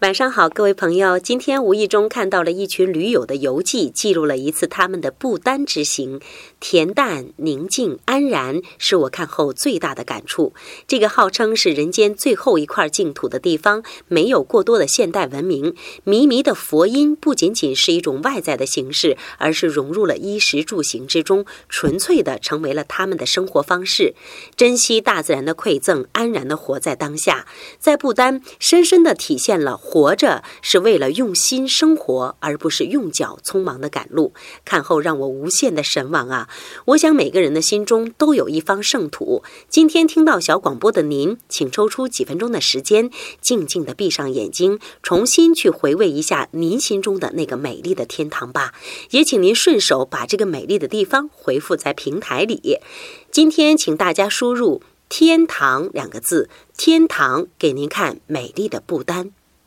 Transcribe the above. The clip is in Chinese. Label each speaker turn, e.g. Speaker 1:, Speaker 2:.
Speaker 1: 晚上好，各位朋友。今天无意中看到了一群驴友的游记，记录了一次他们的不丹之行。恬淡、宁静、安然，是我看后最大的感触。这个号称是人间最后一块净土的地方，没有过多的现代文明。靡靡的佛音不仅仅是一种外在的形式，而是融入了衣食住行之中，纯粹的成为了他们的生活方式。珍惜大自然的馈赠，安然的活在当下，在不丹深深的体现了。活着是为了用心生活，而不是用脚匆忙的赶路。看后让我无限的神往啊！我想每个人的心中都有一方圣土。今天听到小广播的您，请抽出几分钟的时间，静静的闭上眼睛，重新去回味一下您心中的那个美丽的天堂吧。也请您顺手把这个美丽的地方回复在平台里。今天请大家输入“天堂”两个字，天堂给您看美丽的不丹。